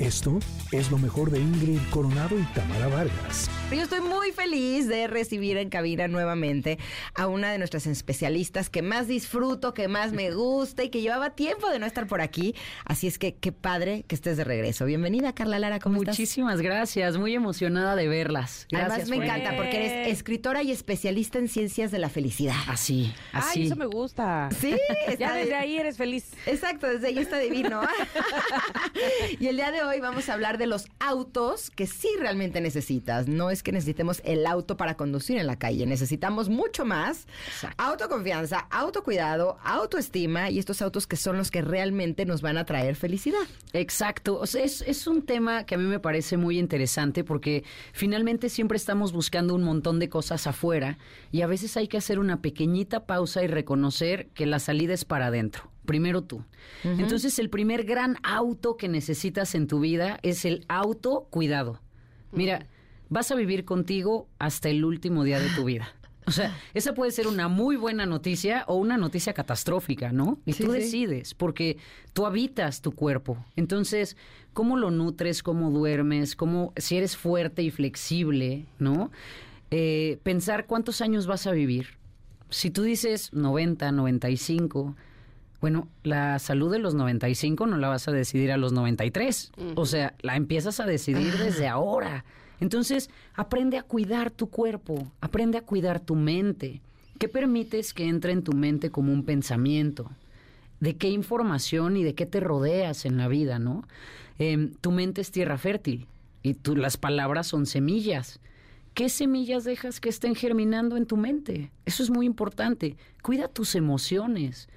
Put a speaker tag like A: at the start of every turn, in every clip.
A: Esto es lo mejor de Ingrid Coronado y Tamara Vargas.
B: Yo estoy muy feliz de recibir en cabina nuevamente a una de nuestras especialistas que más disfruto, que más me gusta y que llevaba tiempo de no estar por aquí. Así es que qué padre que estés de regreso. Bienvenida, Carla Lara, ¿cómo
C: estás? Muchísimas gracias, muy emocionada de verlas. Gracias.
B: Además me encanta porque eres escritora y especialista en ciencias de la felicidad.
C: Así, así.
D: Ay, eso me gusta.
B: Sí,
D: ya desde ahí eres feliz.
B: Exacto, desde ahí está divino. y el día de hoy hoy vamos a hablar de los autos que sí realmente necesitas. No es que necesitemos el auto para conducir en la calle, necesitamos mucho más. Autoconfianza, autocuidado, autoestima y estos autos que son los que realmente nos van a traer felicidad.
C: Exacto. es, es un tema que a mí me parece muy interesante porque finalmente siempre estamos buscando un montón de cosas afuera y a veces hay que hacer una pequeñita pausa y reconocer que la salida es para adentro primero tú. Entonces, el primer gran auto que necesitas en tu vida es el autocuidado. Mira, vas a vivir contigo hasta el último día de tu vida. O sea, esa puede ser una muy buena noticia o una noticia catastrófica, ¿no? Y tú decides, porque tú habitas tu cuerpo. Entonces, ¿cómo lo nutres? ¿Cómo duermes? ¿Cómo, si eres fuerte y flexible, ¿no? Eh, pensar cuántos años vas a vivir. Si tú dices 90, 95, bueno, la salud de los 95 no la vas a decidir a los 93. O sea, la empiezas a decidir desde ahora. Entonces, aprende a cuidar tu cuerpo, aprende a cuidar tu mente. ¿Qué permites que entre en tu mente como un pensamiento? ¿De qué información y de qué te rodeas en la vida, no? Em, tu mente es tierra fértil y tú, las palabras son semillas. ¿Qué semillas dejas que estén germinando en tu mente? Eso es muy importante. Cuida tus emociones.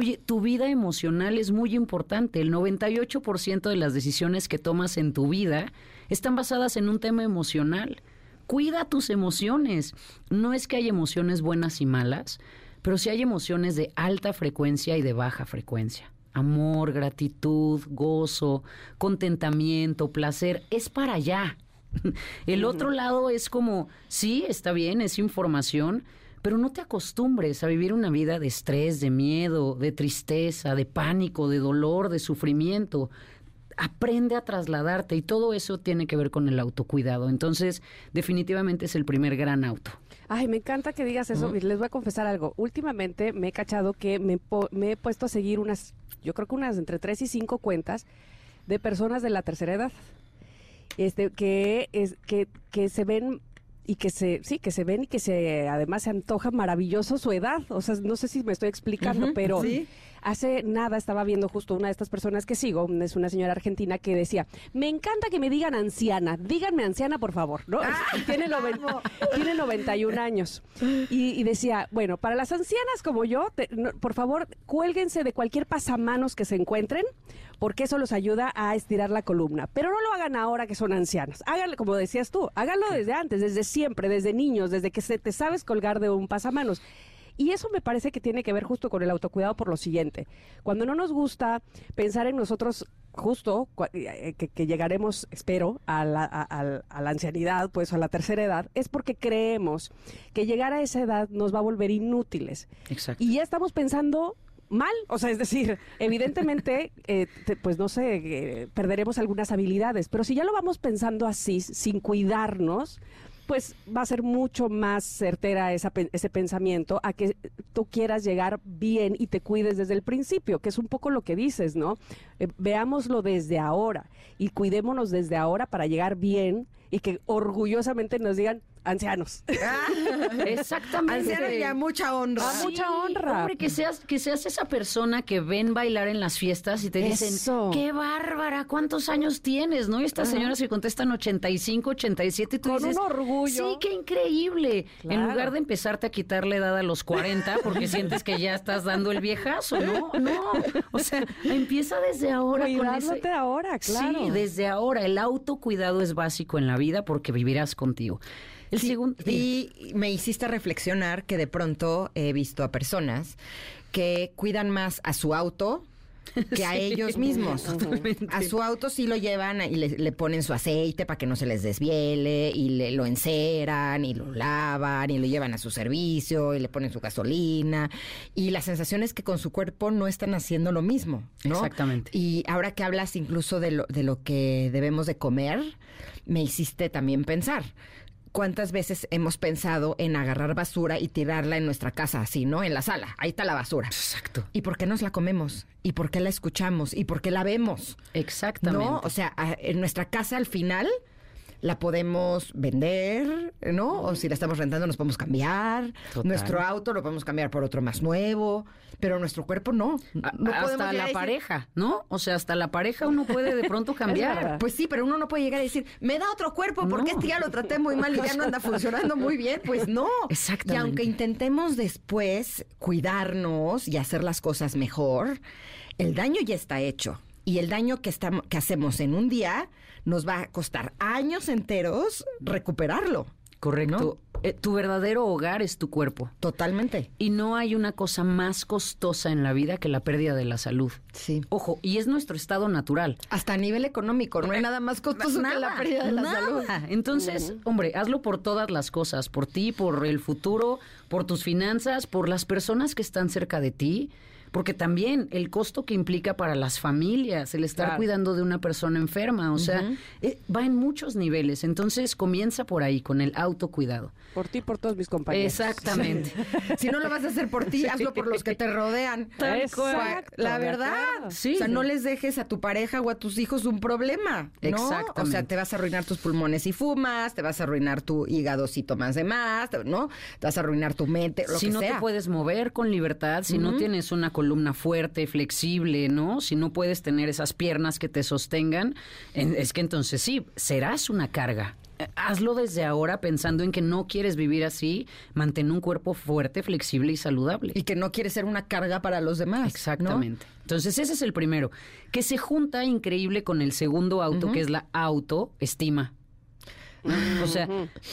C: Oye, tu vida emocional es muy importante. El 98% de las decisiones que tomas en tu vida están basadas en un tema emocional. Cuida tus emociones. No es que hay emociones buenas y malas, pero sí hay emociones de alta frecuencia y de baja frecuencia. Amor, gratitud, gozo, contentamiento, placer, es para allá. El otro lado es como, sí, está bien, es información, pero no te acostumbres a vivir una vida de estrés, de miedo, de tristeza, de pánico, de dolor, de sufrimiento. Aprende a trasladarte y todo eso tiene que ver con el autocuidado. Entonces, definitivamente es el primer gran auto.
D: Ay, me encanta que digas eso. Les voy a confesar algo. Últimamente me he cachado que me, he puesto a seguir unas, yo creo que unas entre tres y cinco cuentas de personas de la tercera edad. Este, que, es, que, que se ven y que se, sí, que se ven y que se, además se antoja maravilloso su edad. O sea, no sé si me estoy explicando, pero hace nada estaba viendo justo una de estas personas que sigo, es una señora argentina que decía, me encanta que me digan anciana, díganme anciana por favor, ¿no? Ah, tiene, tiene 91 años. Y, decía, bueno, para las ancianas como yo, por favor, cuélguense de cualquier pasamanos que se encuentren, porque eso los ayuda a estirar la columna. Pero no lo hagan ahora que son ancianas. Háganlo, como decías tú, háganlo desde antes, desde siempre, desde niños, desde que se te sabes colgar de un pasamanos. Y eso me parece que tiene que ver justo con el autocuidado por lo siguiente. Cuando no nos gusta pensar en nosotros justo eh, que, llegaremos, espero, a la, a la, ancianidad, pues a la tercera edad, es porque creemos que llegar a esa edad nos va a volver inútiles.
C: Exacto.
D: Y ya estamos pensando mal. O sea, es decir, evidentemente, eh, pues no sé, eh, perderemos algunas habilidades, pero si ya lo vamos pensando así, sin cuidarnos, pues va a ser mucho más certera esa, ese pensamiento a que tú quieras llegar bien y te cuides desde el principio, que es un poco lo que dices, ¿no? Eh, veámoslo desde ahora y cuidémonos desde ahora para llegar bien y que orgullosamente nos digan, ancianos.
C: Exactamente.
B: Ancianos y a mucha honra.
D: A mucha honra.
C: Hombre, que seas, que seas esa persona que ven bailar en las fiestas y te dicen, qué bárbara, ¿cuántos años tienes? ¿No? Y estas señoras que contestan 85, 87 y tú
D: Con
C: dices,
D: un orgullo.
C: Sí, qué increíble. En lugar de empezarte a quitarle edad a los 40 porque sientes que ya estás dando el viejazo, ¿no? No. O sea, empieza desde ahora.
D: Cuidándote con ahora, claro.
C: Sí, desde ahora. El autocuidado es básico en la vida porque vivirás contigo.
B: El segundo, y me hiciste reflexionar que de pronto he visto a personas que cuidan más a su auto que a ellos mismos. A su auto sí lo llevan y le, le ponen su aceite para que no se les desviele y le, lo enceran y lo lavan y lo llevan a su servicio y le ponen su gasolina y la sensación es que con su cuerpo no están haciendo lo mismo, ¿no?
C: Exactamente.
B: Y ahora que hablas incluso de lo, de lo que debemos de comer, me hiciste también pensar. ¿Cuántas veces hemos pensado en agarrar basura y tirarla en nuestra casa, así, ¿no? En la sala. Ahí está la basura.
C: Exacto.
B: ¿Y por qué nos la comemos? ¿Y por qué la escuchamos? ¿Y por qué la vemos?
C: Exactamente.
B: ¿No? O sea, en nuestra casa al final la podemos vender, ¿no? O si la estamos rentando nos podemos cambiar.
C: Total.
B: Nuestro auto lo podemos cambiar por otro más nuevo, pero nuestro cuerpo no. No
C: hasta la
B: decir,
C: pareja, ¿no? O sea, hasta la pareja uno puede de pronto cambiar.
B: Pues sí, pero uno no puede llegar a decir, me da otro cuerpo porque
C: No.
B: este ya lo traté muy mal y ya no anda funcionando muy bien. Pues no.
C: Exactamente.
B: Y aunque intentemos después cuidarnos y hacer las cosas mejor, el daño ya está hecho. Y el daño que, estamos, que hacemos en un día nos va a costar años enteros recuperarlo.
C: Correcto. Eh, tu verdadero hogar es tu cuerpo.
B: Totalmente.
C: Y no hay una cosa más costosa en la vida que la pérdida de la salud.
B: Sí.
C: Ojo, y es nuestro estado natural.
B: Hasta a nivel económico, no hay nada más costoso que la pérdida de la
C: nada.
B: salud.
C: Entonces, hombre, hazlo por todas las cosas, por ti, por el futuro, por tus finanzas, por las personas que están cerca de ti, porque también el costo que implica para las familias el estar
D: Claro.
C: cuidando de una persona enferma, o sea, eh, va en muchos niveles. Entonces, comienza por ahí con el autocuidado.
D: Por ti y por todos mis compañeros.
C: Exactamente.
B: Si no lo vas a hacer por ti, hazlo por los que te rodean. Exacto. La verdad.
C: Sí.
B: O sea, no les dejes a tu pareja o a tus hijos un problema. ¿no?
C: Exactamente.
B: O sea, te vas a arruinar tus pulmones si fumas, te vas a arruinar tu hígado si tomas de más, ¿no? Te vas a arruinar tu mente, lo
C: si
B: que
C: no
B: sea.
C: te puedes mover con libertad, si no tienes una columna fuerte, flexible, ¿no? Si no puedes tener esas piernas que te sostengan, en- es que entonces sí, serás una carga. Hazlo desde ahora pensando en que no quieres vivir así, mantén un cuerpo fuerte, flexible y saludable.
B: Y que no quieres ser una carga para los demás. ¿no?
C: Exactamente. Entonces ese es el primero, que se junta increíble con el segundo auto, que es la autoestima. O sea,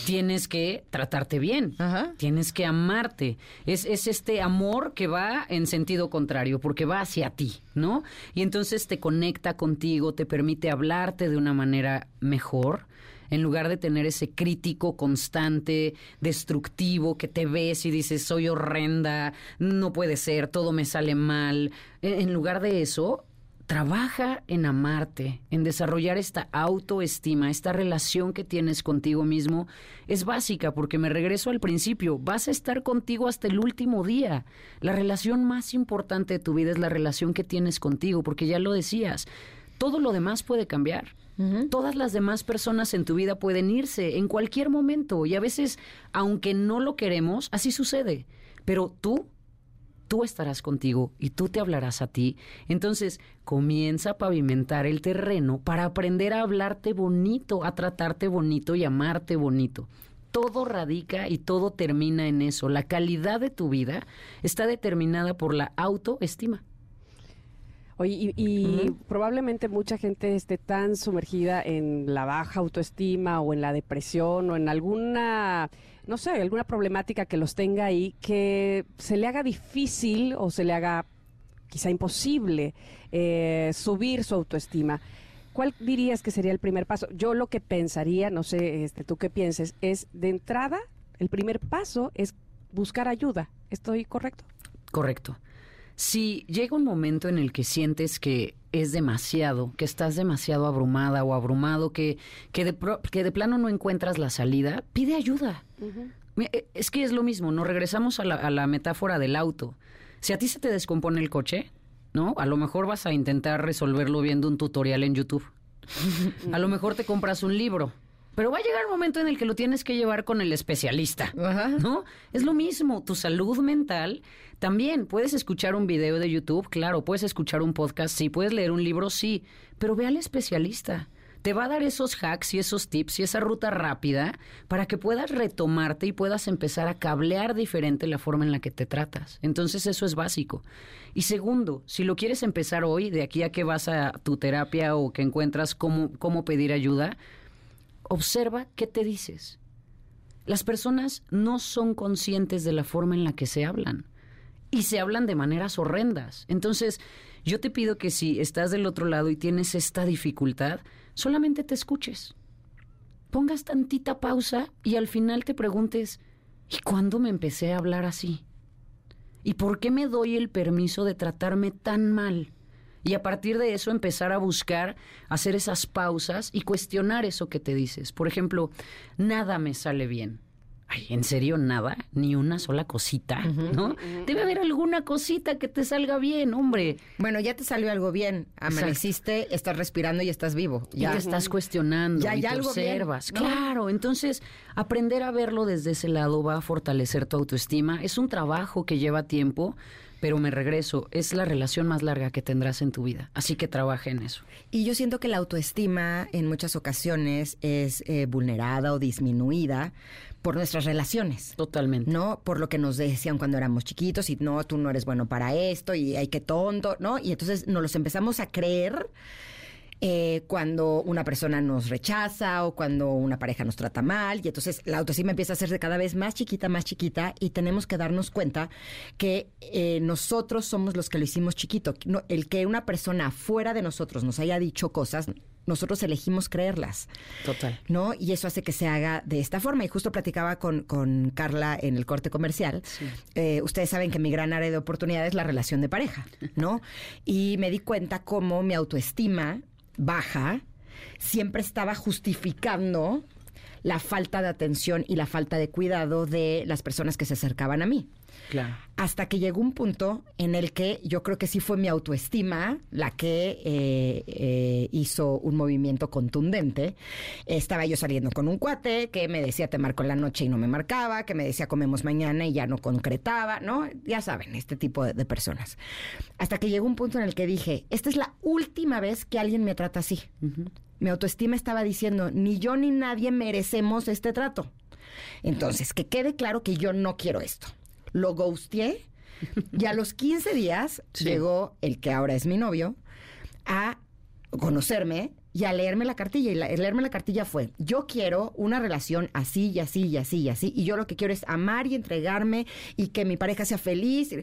C: tienes que tratarte bien,
B: Ajá.
C: tienes que amarte. Es, es este amor que va en sentido contrario, porque va hacia ti, ¿no? Y entonces te conecta contigo, te permite hablarte de una manera mejor. En lugar de tener ese crítico constante, destructivo, que te ves y dices, soy horrenda, no puede ser, todo me sale mal. En en lugar de eso, trabaja en amarte, en desarrollar esta autoestima, esta relación que tienes contigo mismo. Es básica porque me regreso al principio, vas a estar contigo hasta el último día. La relación más importante de tu vida es la relación que tienes contigo, porque ya lo decías, todo lo demás puede cambiar. Todas las demás personas en tu vida pueden irse en cualquier momento y a veces, aunque no lo queremos, así sucede. Pero tú tú estarás contigo y tú te hablarás a ti. Entonces, comienza a pavimentar el terreno para aprender a hablarte bonito, a tratarte bonito y amarte bonito. Todo radica y todo termina en eso. La calidad de tu vida está determinada por la autoestima.
D: Oye, y, y probablemente mucha gente esté tan sumergida en la baja autoestima o en la depresión o en alguna, no sé, alguna problemática que los tenga ahí, que se le haga difícil o se le haga quizá imposible eh, subir su autoestima. ¿Cuál dirías que sería el primer paso? Yo lo que pensaría, no sé, este, tú qué pienses, es de entrada, el primer paso es buscar ayuda. ¿Estoy correcto?
C: Correcto. Si llega un momento en el que sientes que es demasiado, que estás demasiado abrumada o abrumado, que, que, de, pro- que de plano no encuentras la salida, pide ayuda. Eh, Es que es lo mismo, nos regresamos a la, a la metáfora del auto. Si a ti se te descompone el coche, ¿no? A lo mejor vas a intentar resolverlo viendo un tutorial en YouTube. A lo mejor te compras un libro. Pero va a llegar un momento en el que lo tienes que llevar con el especialista.
B: Ajá.
C: ¿No? Es lo mismo, tu salud mental también. Puedes escuchar un video de YouTube, claro, puedes escuchar un podcast, sí, puedes leer un libro, sí, pero ve al especialista. Te va a dar esos hacks y esos tips y esa ruta rápida para que puedas retomarte y puedas empezar a cablear diferente la forma en la que te tratas. Entonces eso es básico. Y segundo, si lo quieres empezar hoy, de aquí a que vas a tu terapia o que encuentras cómo, cómo pedir ayuda, observa qué te dices. Las personas no son conscientes de la forma en la que se hablan. y se hablan de maneras horrendas. Entonces, yo te pido que si estás del otro lado y tienes esta dificultad, solamente te escuches. Pongas tantita pausa y al final te preguntes, ¿y cuándo me empecé a hablar así? ¿Y por qué me doy el permiso de tratarme tan mal? Y a partir de eso empezar a buscar, hacer esas pausas y cuestionar eso que te dices. Por ejemplo, nada me sale bien. Ay, ¿en serio nada? Ni una sola cosita, ¿no? Debe haber alguna cosita que te salga bien, hombre.
B: Bueno, ya te salió algo bien. Amaneciste, estás respirando y estás vivo.
C: Ya te estás cuestionando
B: Ya
C: y te
B: algo bien,
C: observas.
B: ¿no?
C: Claro, entonces aprender a verlo desde ese lado va a fortalecer tu autoestima. Es un trabajo que lleva tiempo, pero me regreso, es la relación más larga que tendrás en tu vida. Así que trabaja en eso.
B: Y yo siento que la autoestima en muchas ocasiones es eh, vulnerada o disminuida por nuestras relaciones.
C: Totalmente.
B: ¿no? Por lo que nos decían cuando éramos chiquitos y no, tú no eres bueno para esto y hay que tonto, ¿no? Y entonces nos los empezamos a creer eh, cuando una persona nos rechaza o cuando una pareja nos trata mal y entonces la autoestima empieza a hacerse cada vez más chiquita, más chiquita y tenemos que darnos cuenta que eh, nosotros somos los que lo hicimos chiquito. No, el que una persona fuera de nosotros nos haya dicho cosas, nosotros elegimos creerlas.
C: Total.
B: ¿no? Y eso hace que se haga de esta forma. Y justo platicaba con, con Carla en el corte comercial. Eh, ustedes saben que mi gran área de oportunidad es la relación de pareja, ¿no? y me di cuenta cómo mi autoestima baja siempre estaba justificando la falta de atención y la falta de cuidado de las personas que se acercaban a mí.
C: Claro.
B: Hasta que llegó un punto en el que yo creo que sí fue mi autoestima la que eh, eh, hizo un movimiento contundente. Estaba yo saliendo con un cuate que me decía te marco en la noche y no me marcaba, que me decía comemos mañana y ya no concretaba, ¿no? Ya saben, este tipo de, de personas. Hasta que llegó un punto en el que dije, esta es la última vez que alguien me trata así. Mi autoestima estaba diciendo, ni yo ni nadie merecemos este trato. Entonces, que quede claro que yo no quiero esto. Lo ghosteé y a los 15 días
C: Sí.
B: llegó el que ahora es mi novio a conocerme y a leerme la cartilla. Y la- leerme la cartilla fue, yo quiero una relación así y así y así y así. Y yo lo que quiero es amar y entregarme y que mi pareja sea feliz.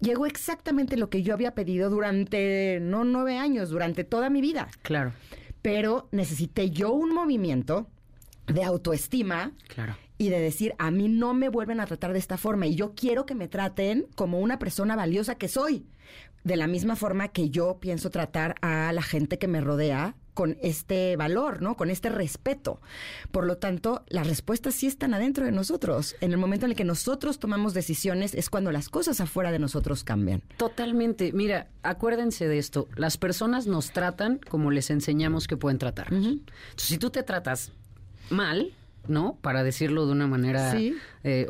B: Llegó exactamente lo que yo había pedido durante, no nueve años, durante toda mi vida
C: Claro.
B: pero necesité yo un movimiento de autoestima
C: Claro.
B: Y de decir, a mí no me vuelven a tratar de esta forma y yo quiero que me traten como una persona valiosa que soy. De la misma forma que yo pienso tratar a la gente que me rodea con este valor, ¿no? Con este respeto. Por lo tanto, las respuestas sí están adentro de nosotros. En el momento en el que nosotros tomamos decisiones es cuando las cosas afuera de nosotros cambian.
C: Totalmente. Mira, acuérdense de esto. Las personas nos tratan como les enseñamos que pueden tratarnos. Entonces, si tú te tratas mal, ¿no? Para decirlo de una manera
B: Sí.
C: eh,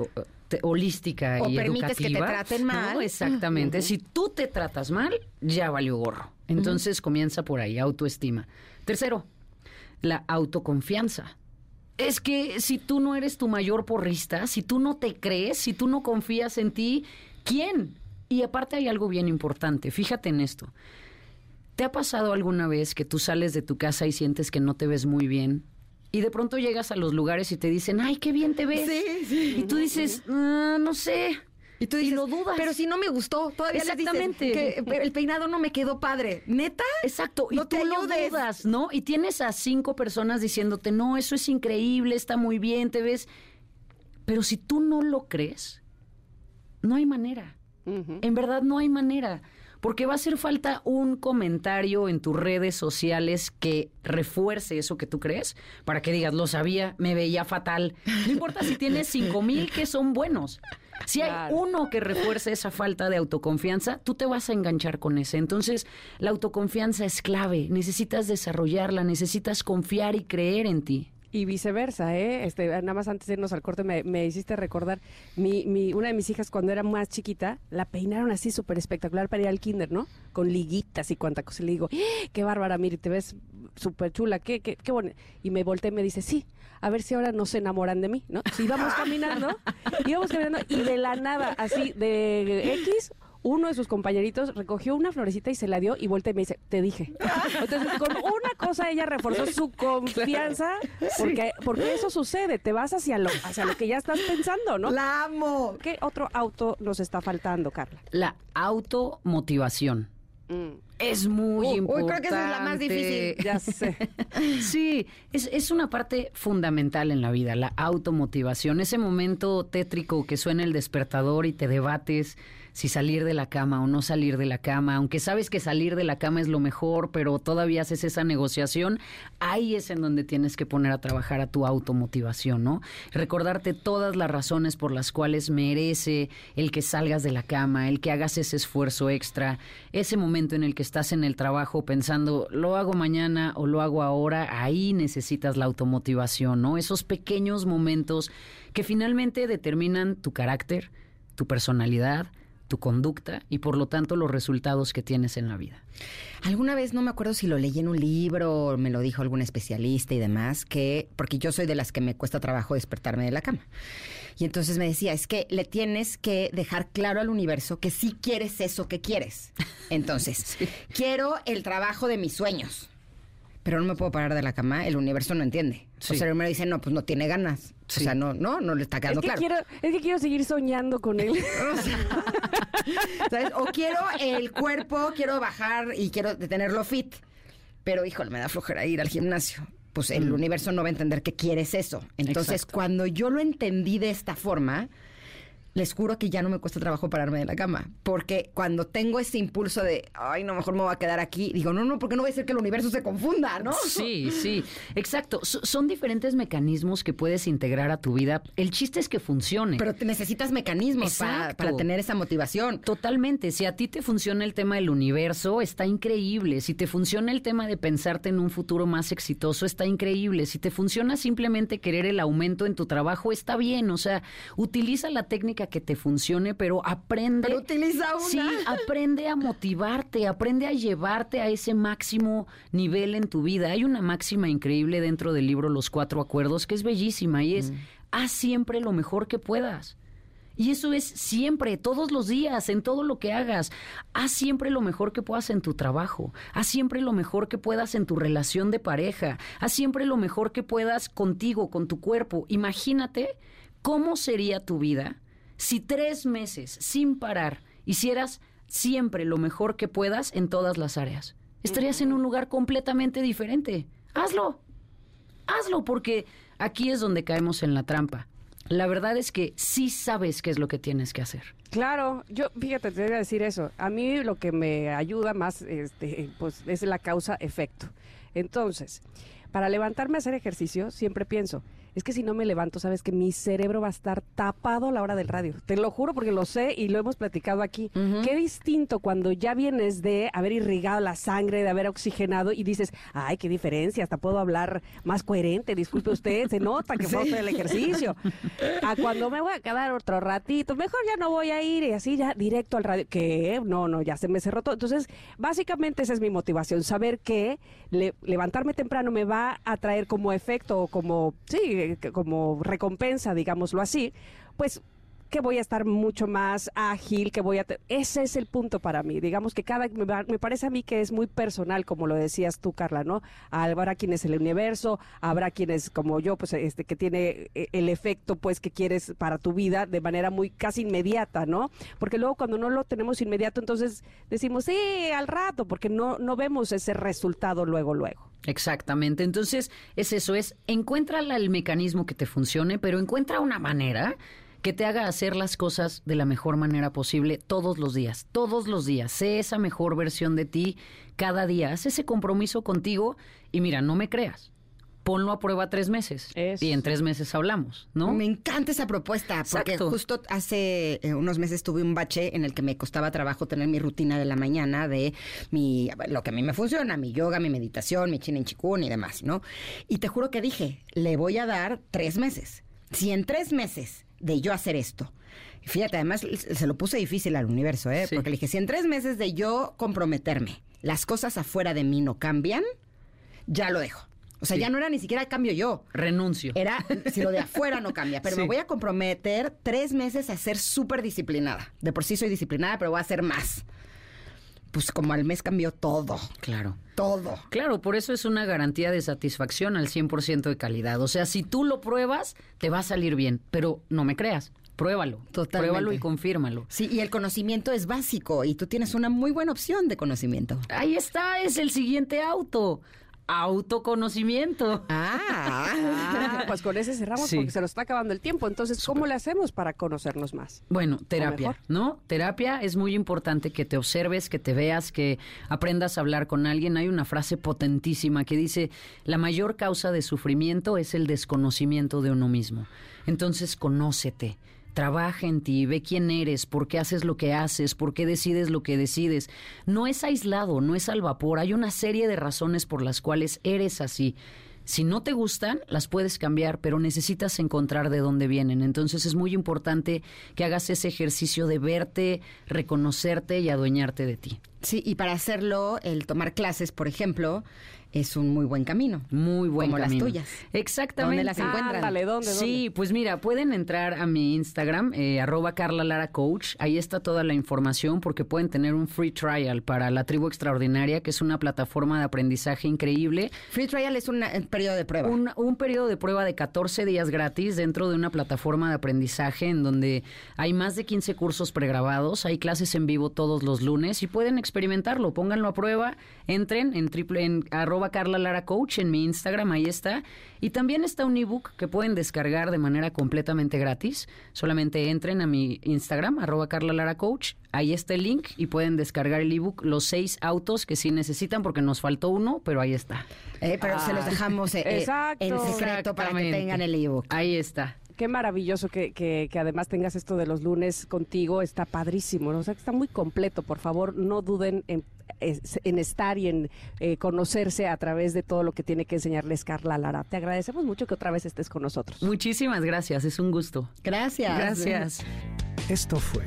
C: holística
B: O
C: y
B: permites que te traten
C: ¿no?
B: mal.
C: Exactamente. Si tú te tratas mal, ya valió gorro. Entonces comienza por ahí, autoestima. Tercero, la autoconfianza. Es que si tú no eres tu mayor porrista, si tú no te crees, si tú no confías en ti, ¿quién? Y aparte hay algo bien importante, fíjate en esto. ¿Te ha pasado alguna vez que tú sales de tu casa y sientes que no te ves muy bien? Y de pronto llegas a los lugares y te dicen, ay, qué bien te ves.
B: Sí, sí.
C: Y tú dices, "Ah, no sé.
B: Y tú dices,
C: lo dudas.
B: Pero si no me gustó, todavía les
C: Exactamente.
B: que el peinado no me quedó padre. ¿Neta?
C: Exacto, y
B: No
C: tú
B: te
C: lo
B: ayudes.
C: dudas, ¿no? Y tienes a cinco personas diciéndote, no, eso es increíble, está muy bien, te ves. Pero si tú no lo crees, no hay manera. En verdad no hay manera. Porque va a hacer falta un comentario en tus redes sociales que refuerce eso que tú crees, para que digas, lo sabía, me veía fatal. No importa si tienes cinco mil que son buenos. Si hay
D: Claro.
C: uno que refuerce esa falta de autoconfianza, tú te vas a enganchar con ese. Entonces, la autoconfianza es clave. Necesitas desarrollarla, necesitas confiar y creer en ti.
D: Y viceversa, ¿eh? Este, nada más antes de irnos al corte me, me hiciste recordar, mi, mi, una de mis hijas cuando era más chiquita, la peinaron así súper espectacular para ir al kinder, ¿no? Con liguitas y cuanta cosa. Y le digo, ¡Ah! qué bárbara, mire, te ves súper chula, qué, qué, qué bonito. Y me volteé y me dice, sí, a ver si ahora no se enamoran de mí, ¿no? Si íbamos caminando, íbamos caminando y de la nada, así, de X, uno de sus compañeritos recogió una florecita y se la dio y voltea y me dice, te dije. Entonces, con una cosa ella reforzó su confianza, porque, porque eso sucede, te vas hacia lo, hacia lo que ya estás pensando, ¿no?
B: ¡La amo!
D: ¿Qué otro auto nos está faltando, Carla?
C: La automotivación.
D: Mm.
C: Es muy
B: Uy, uy,
C: importante.
B: creo que esa es la más difícil.
D: Ya sé.
C: Sí, es, es una parte fundamental en la vida, la automotivación. Ese momento tétrico que suena el despertador y te debates si salir de la cama o no salir de la cama, aunque sabes que salir de la cama es lo mejor, pero todavía haces esa negociación, ahí es en donde tienes que poner a trabajar a tu automotivación, ¿no? Recordarte todas las razones por las cuales merece el que salgas de la cama, el que hagas ese esfuerzo extra, ese momento en el que estás en el trabajo pensando, lo hago mañana o lo hago ahora, ahí necesitas la automotivación, ¿no? Esos pequeños momentos que finalmente determinan tu carácter, tu personalidad, tu conducta y por lo tanto los resultados que tienes en la vida.
B: Alguna vez no me acuerdo si lo leí en un libro o me lo dijo algún especialista y demás, que, porque yo soy de las que me cuesta trabajo despertarme de la cama. Y entonces me decía, es que le tienes que dejar claro al universo que sí quieres eso que quieres. Entonces, quiero el trabajo de mis sueños, pero no me puedo parar de la cama, el universo no entiende.
C: Sí.
B: O sea, el universo dice, no, pues no tiene ganas.
C: Sí.
B: O sea, no, no, no le está
D: Es
B: quedando
D: que,
B: claro.
D: quiero, es que quiero seguir soñando con él.
B: ¿Sabes? O quiero el cuerpo, quiero bajar y quiero tenerlo fit. Pero, híjole, me da flojera ir al gimnasio. Pues el universo no va a entender que quieres eso. Entonces,
C: Exacto.
B: cuando yo lo entendí de esta forma, les juro que ya no me cuesta trabajo pararme de la cama. Porque cuando tengo ese impulso de, ay, no, mejor me voy a quedar aquí, digo, no, no, porque no voy a hacer que el universo se confunda, ¿no?
C: Sí, sí, exacto. So- son diferentes mecanismos que puedes integrar a tu vida. El chiste es que funcione.
B: Pero te necesitas mecanismos para, para tener esa motivación.
C: Totalmente. Si a ti te funciona el tema del universo, está increíble. Si te funciona el tema de pensarte en un futuro más exitoso, está increíble. Si te funciona simplemente querer el aumento en tu trabajo, está bien. O sea, utiliza la técnica que te funcione, pero aprende.
B: Pero utiliza una.
C: Sí, aprende a motivarte, aprende a llevarte a ese máximo nivel en tu vida. Hay una máxima increíble dentro del libro Los Cuatro Acuerdos que es bellísima y es, haz siempre lo mejor que puedas. Y eso es siempre, todos los días, en todo lo que hagas. Haz siempre lo mejor que puedas en tu trabajo. Haz siempre lo mejor que puedas en tu relación de pareja. Haz siempre lo mejor que puedas contigo, con tu cuerpo. Imagínate cómo sería tu vida si tres meses sin parar hicieras siempre lo mejor que puedas en todas las áreas. Estarías en un lugar completamente diferente. Hazlo. Hazlo porque aquí es donde caemos en la trampa. La verdad es que sí sabes qué es lo que tienes que hacer.
D: Claro, yo fíjate, te voy a decir eso. A mí lo que me ayuda más este, pues, es la causa-efecto. Entonces, para levantarme a hacer ejercicio, siempre pienso, es que si no me levanto, sabes que mi cerebro va a estar tapado a la hora del radio. Te lo juro porque lo sé y lo hemos platicado aquí. Qué distinto cuando ya vienes de haber irrigado la sangre, de haber oxigenado y dices, ay, qué diferencia, hasta puedo hablar más coherente, disculpe usted, se nota que fue usted el ejercicio. A cuando me voy a quedar otro ratito, mejor ya no voy a ir y así ya directo al radio. Que no, no, ya se me cerró todo. Entonces, básicamente esa es mi motivación, saber que le- levantarme temprano me va a traer como efecto o como, sí, como recompensa, digámoslo así, pues que voy a estar mucho más ágil, que voy a... Ese es el punto para mí. Digamos que cada... Me, parece a mí que es muy personal, como lo decías tú, Carla, ¿no? Habrá quienes el universo, habrá quienes como yo, pues este que tiene eh, el efecto, pues, que quieres para tu vida de manera muy casi inmediata, ¿no? Porque luego cuando no lo tenemos inmediato, entonces decimos, sí, al rato, porque no, no vemos ese resultado luego, luego.
C: Exactamente. Entonces, es eso, es encuentra el mecanismo que te funcione, pero encuentra una manera que te haga hacer las cosas de la mejor manera posible todos los días, todos los días. Sé esa mejor versión de ti cada día. Haz ese compromiso contigo y mira, no me creas. Ponlo a prueba tres meses
D: Eso.
C: y en tres meses hablamos, ¿no?
B: Me encanta esa propuesta, porque
C: Exacto.
B: justo hace eh, unos meses tuve un bache en el que me costaba trabajo tener mi rutina de la mañana de mi lo que a mí me funciona, mi yoga, mi meditación, mi chin chikun y demás, ¿no? Y te juro que dije, le voy a dar tres meses. Si en tres meses de yo hacer esto, fíjate, además se lo puse difícil al universo, ¿eh?
C: Sí.
B: Porque le dije, si en tres meses de yo comprometerme, las cosas afuera de mí no cambian, ya lo dejo. O sea, ya no era ni siquiera cambio yo.
C: Renuncio.
B: Era si lo de afuera no cambia, pero
C: Sí.
B: me voy a comprometer tres meses a ser súper disciplinada. De por sí soy disciplinada, pero voy a hacer más. Pues como al mes cambió todo,
C: Claro.
B: todo.
C: Claro, por eso es una garantía de satisfacción al 100% de calidad. O sea, si tú lo pruebas, te va a salir bien, pero no me creas. Pruébalo.
B: Totalmente.
C: Pruébalo y confírmalo.
B: Sí, y el conocimiento es básico y tú tienes una muy buena opción de conocimiento.
C: Ahí está, es el siguiente auto. Autoconocimiento.
B: Ah,
D: Ah, pues con ese cerramos
C: Sí.
D: porque se nos está acabando el tiempo. Entonces, ¿cómo le hacemos para conocernos más?
C: Bueno, terapia. ¿no? Terapia es muy importante que te observes, que te veas, que aprendas a hablar con alguien. Hay una frase potentísima que dice, la mayor causa de sufrimiento es el desconocimiento de uno mismo. Entonces, conócete. Trabaja en ti, ve quién eres, por qué haces lo que haces, por qué decides lo que decides. No es aislado, no es al vapor, hay una serie de razones por las cuales eres así. Si no te gustan, las puedes cambiar, pero necesitas encontrar de dónde vienen. Entonces es muy importante que hagas ese ejercicio de verte, reconocerte y adueñarte de ti.
B: sí, y para hacerlo, el tomar clases, por ejemplo, es un muy buen camino.
C: Muy buen
B: Como las
C: camino.
B: tuyas.
C: Exactamente.
B: ¿Dónde las encuentran?
D: ¿dónde, dónde?
C: Sí, pues mira, pueden entrar a mi Instagram, eh, arroba Carla Lara Coach. Ahí está toda la información porque pueden tener un free trial para la tribu extraordinaria, que es una plataforma de aprendizaje increíble.
B: Free trial es un periodo de prueba.
C: Un, un periodo de prueba de 14 días gratis dentro de una plataforma de aprendizaje en donde hay más de 15 cursos pregrabados, hay clases en vivo todos los lunes y pueden experimentarlo, pónganlo a prueba, entren en triple en arroba Carla Lara Coach en mi Instagram, ahí está. Y también está un ebook que pueden descargar de manera completamente gratis. Solamente entren a mi Instagram, arroba Carla Lara Coach, ahí está el link y pueden descargar el ebook, los seis autos que sí necesitan porque nos faltó uno, pero ahí está.
B: Eh, pero se los
D: Ah.
B: dejamos eh, eh, en secreto para que tengan el ebook.
C: Ahí está.
D: Qué maravilloso que, que- que además tengas esto de los lunes contigo, está padrísimo, ¿no? o sea, que está muy completo, por favor, no duden en, en estar y en eh, conocerse a través de todo lo que tiene que enseñarles Carla Lara. Te agradecemos mucho que otra vez estés con nosotros.
C: Muchísimas gracias, es un gusto.
B: Gracias.
C: Gracias.
A: Esto fue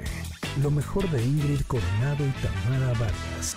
A: lo mejor de Ingrid Coronado y Tamara Vargas.